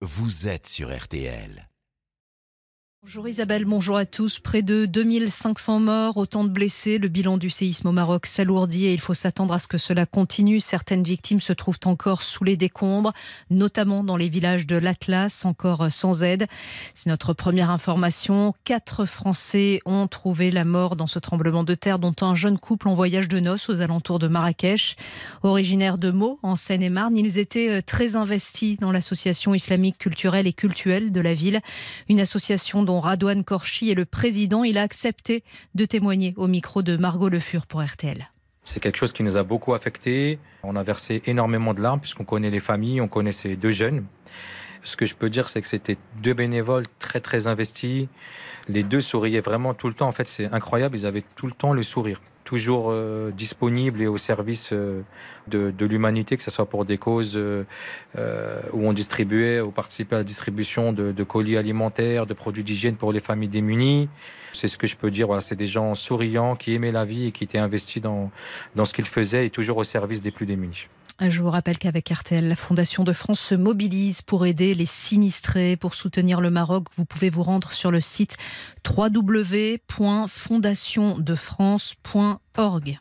vous êtes sur RTL. Bonjour Isabelle, bonjour à tous. Près de 2500 morts, autant de blessés. Le bilan du séisme au Maroc s'alourdit et il faut s'attendre à ce que cela continue. Certaines victimes se trouvent encore sous les décombres, notamment dans les villages de l'Atlas, encore sans aide. C'est notre première information. Quatre Français ont trouvé la mort dans ce tremblement de terre, dont un jeune couple en voyage de noces aux alentours de Marrakech. Originaires de Meaux, en Seine-et-Marne, ils étaient euh, très investis dans l'association islamique culturelle et cultuelle de la ville. Une association dont Radouane Korchi est le président. Il a accepté de témoigner au micro de Margot Le Fur pour RTL. C'est quelque chose qui nous a beaucoup affecté. On a versé énormément de larmes puisqu'on connaît les familles, on connaît ces deux jeunes. Ce que je peux dire, c'est que c'était deux bénévoles très très investis. Les deux souriaient vraiment tout le temps. En fait, c'est incroyable. Ils avaient tout le temps le sourire toujours euh, disponible et au service euh, de, l'humanité, que ce soit pour des causes euh, où on distribuait ou participait à la distribution de, colis alimentaires, de produits d'hygiène pour les familles démunies. C'est ce que je peux dire. Voilà, c'est des gens souriants qui aimaient la vie et qui étaient investis dans, dans ce qu'ils faisaient et toujours au service des plus démunis. Je vous rappelle qu'avec RTL, la Fondation de France se mobilise pour aider les sinistrés, pour soutenir le Maroc. Vous pouvez vous rendre sur le site www.fondationdefrance.org.